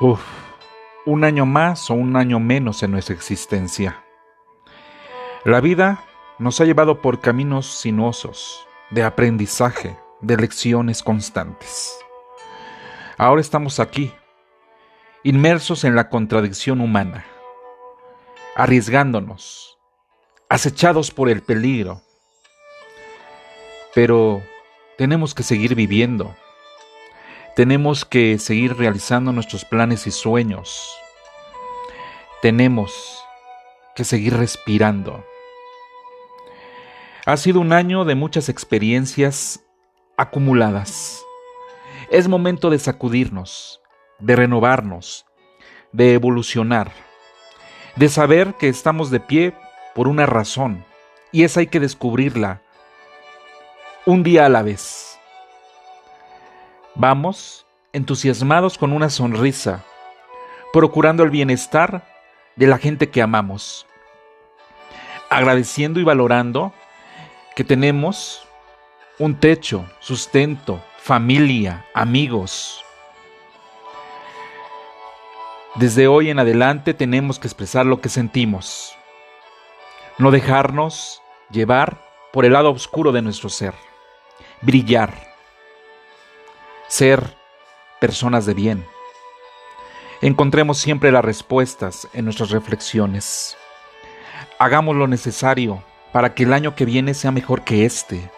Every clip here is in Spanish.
Un año más o un año menos en nuestra existencia. La vida nos ha llevado por caminos sinuosos, de aprendizaje, de lecciones constantes. Ahora estamos aquí, inmersos en la contradicción humana, arriesgándonos, acechados por el peligro. Pero tenemos que seguir viviendo tenemos que seguir realizando nuestros planes y sueños. Tenemos que seguir respirando. Ha sido un año de muchas experiencias acumuladas. Es momento de sacudirnos, de renovarnos, de evolucionar, de saber que estamos de pie por una razón, y esa hay que descubrirla un día a la vez. Vamos, entusiasmados con una sonrisa, procurando el bienestar de la gente que amamos, agradeciendo y valorando que tenemos un techo, sustento, familia, amigos. Desde hoy en adelante tenemos que expresar lo que sentimos, no dejarnos llevar por el lado oscuro de nuestro ser, brillar ser personas de bien. Encontremos siempre las respuestas en nuestras reflexiones. Hagamos lo necesario para que el año que viene sea mejor que este.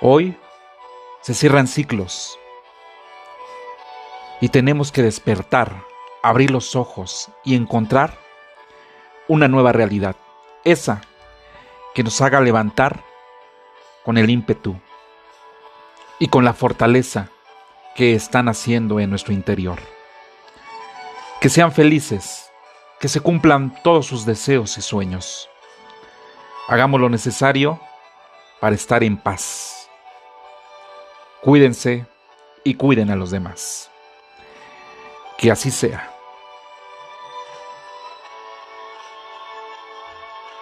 Hoy se cierran ciclos y tenemos que despertar, abrir los ojos y encontrar una nueva realidad, esa que nos haga levantar con el ímpetu y con la fortaleza que están haciendo en nuestro interior. Que sean felices, que se cumplan todos sus deseos y sueños. Hagamos lo necesario para estar en paz. Cuídense y cuiden a los demás. Que así sea.